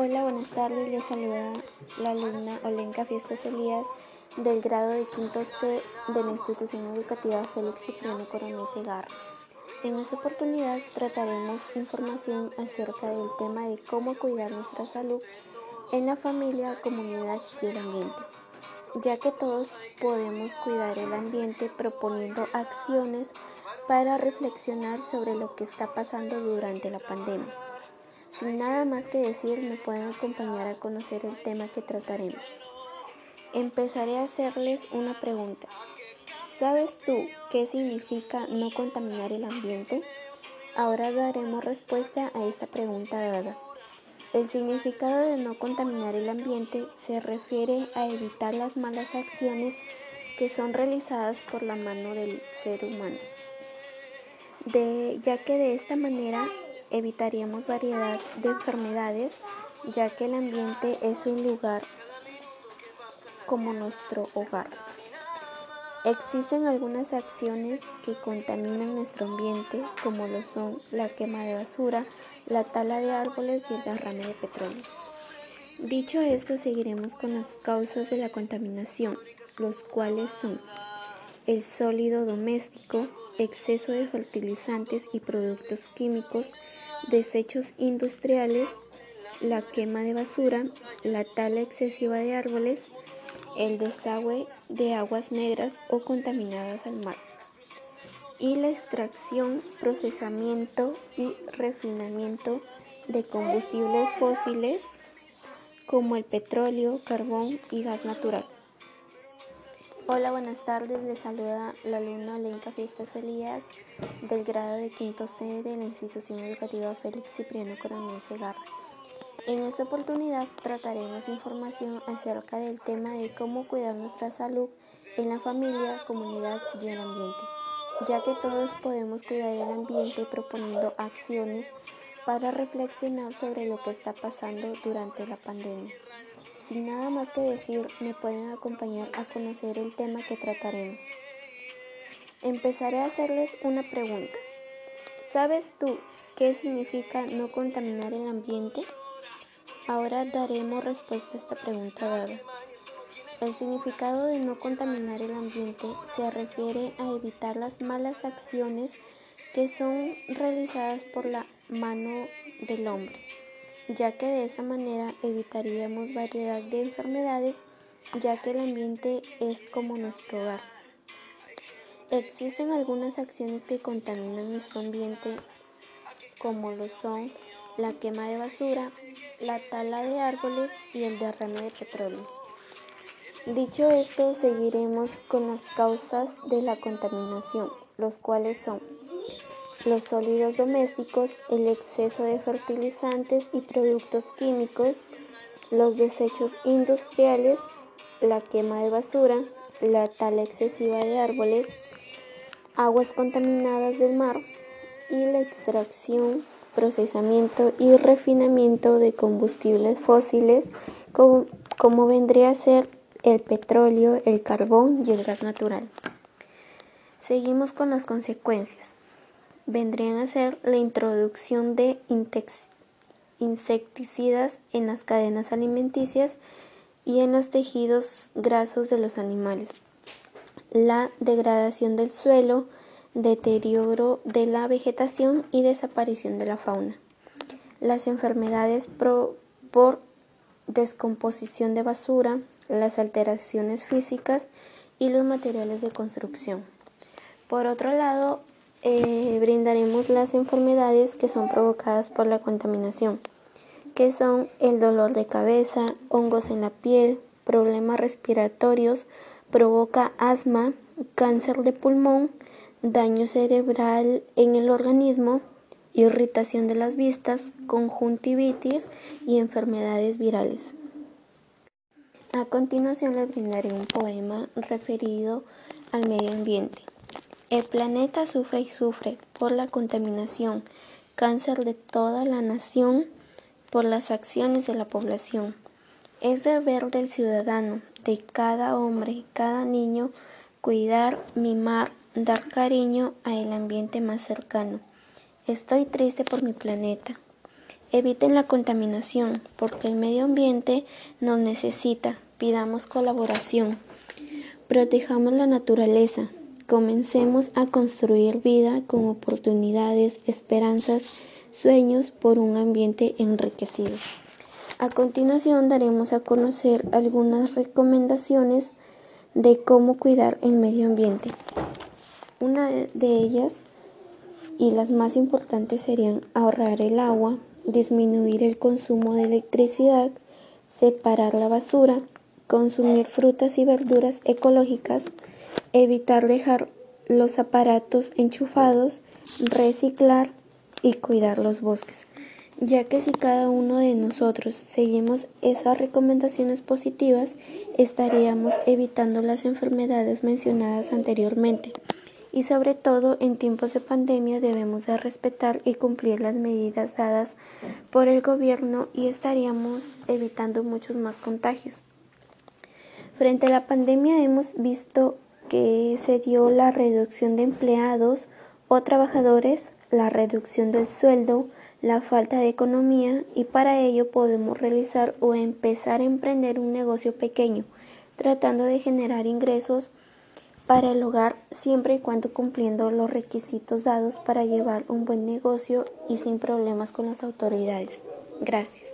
Hola, buenas tardes. Les saluda la alumna Olenka Fiestas Elías del grado de quinto C de la institución educativa Félix Cipriano Coronel Segarra. En esta oportunidad trataremos información acerca del tema de cómo cuidar nuestra salud en la familia, comunidad y el ambiente, ya que todos podemos cuidar el ambiente proponiendo acciones para reflexionar sobre lo que está pasando durante la pandemia. Sin nada más que decir, me pueden acompañar a conocer el tema que trataremos. Empezaré a hacerles una pregunta. ¿Sabes tú qué significa no contaminar el ambiente? Ahora daremos respuesta a esta pregunta dada. El significado de no contaminar el ambiente se refiere a evitar las malas acciones que son realizadas por la mano del ser humano, de, ya que de esta manera evitaríamos variedad de enfermedades, ya que el ambiente es un lugar como nuestro hogar. Existen algunas acciones que contaminan nuestro ambiente, como lo son la quema de basura, la tala de árboles y el derrame de petróleo. Dicho esto, seguiremos con las causas de la contaminación, los cuales son el sólido doméstico, exceso de fertilizantes y productos químicos, desechos industriales, la quema de basura, la tala excesiva de árboles, el desagüe de aguas negras o contaminadas al mar y la extracción, procesamiento y refinamiento de combustibles fósiles como el petróleo, carbón y gas natural. Hola, buenas tardes. Les saluda la alumna Lenka Fiestas Elías del grado de quinto C de la institución educativa Félix Cipriano Coronel Segarra. En esta oportunidad trataremos información acerca del tema de cómo cuidar nuestra salud en la familia, comunidad y el ambiente, ya que todos podemos cuidar el ambiente proponiendo acciones para reflexionar sobre lo que está pasando durante la pandemia. Sin nada más que decir, me pueden acompañar a conocer el tema que trataremos. Empezaré a hacerles una pregunta. ¿Sabes tú qué significa no contaminar el ambiente? Ahora daremos respuesta a esta pregunta dada. El significado de no contaminar el ambiente se refiere a evitar las malas acciones que son realizadas por la mano del hombre ya que de esa manera evitaríamos variedad de enfermedades, ya que el ambiente es como nuestro hogar. Existen algunas acciones que contaminan nuestro ambiente, como lo son la quema de basura, la tala de árboles y el derrame de petróleo. Dicho esto, seguiremos con las causas de la contaminación, los cuales son los sólidos domésticos, el exceso de fertilizantes y productos químicos, los desechos industriales, la quema de basura, la tala excesiva de árboles, aguas contaminadas del mar y la extracción, procesamiento y refinamiento de combustibles fósiles como, como vendría a ser el petróleo, el carbón y el gas natural. Seguimos con las consecuencias vendrían a ser la introducción de insecticidas en las cadenas alimenticias y en los tejidos grasos de los animales, la degradación del suelo, deterioro de la vegetación y desaparición de la fauna, las enfermedades por descomposición de basura, las alteraciones físicas y los materiales de construcción. Por otro lado, eh, brindaremos las enfermedades que son provocadas por la contaminación, que son el dolor de cabeza, hongos en la piel, problemas respiratorios, provoca asma, cáncer de pulmón, daño cerebral en el organismo, irritación de las vistas, conjuntivitis y enfermedades virales. A continuación les brindaré un poema referido al medio ambiente. El planeta sufre y sufre por la contaminación, cáncer de toda la nación por las acciones de la población. Es deber del ciudadano, de cada hombre, cada niño, cuidar, mimar, dar cariño a el ambiente más cercano. Estoy triste por mi planeta. Eviten la contaminación, porque el medio ambiente nos necesita. Pidamos colaboración. Protejamos la naturaleza. Comencemos a construir vida con oportunidades, esperanzas, sueños por un ambiente enriquecido. A continuación daremos a conocer algunas recomendaciones de cómo cuidar el medio ambiente. Una de ellas y las más importantes serían ahorrar el agua, disminuir el consumo de electricidad, separar la basura, consumir frutas y verduras ecológicas, evitar dejar los aparatos enchufados, reciclar y cuidar los bosques, ya que si cada uno de nosotros seguimos esas recomendaciones positivas, estaríamos evitando las enfermedades mencionadas anteriormente y sobre todo en tiempos de pandemia debemos de respetar y cumplir las medidas dadas por el gobierno y estaríamos evitando muchos más contagios. Frente a la pandemia hemos visto que se dio la reducción de empleados o trabajadores, la reducción del sueldo, la falta de economía y para ello podemos realizar o empezar a emprender un negocio pequeño, tratando de generar ingresos para el hogar siempre y cuando cumpliendo los requisitos dados para llevar un buen negocio y sin problemas con las autoridades. Gracias.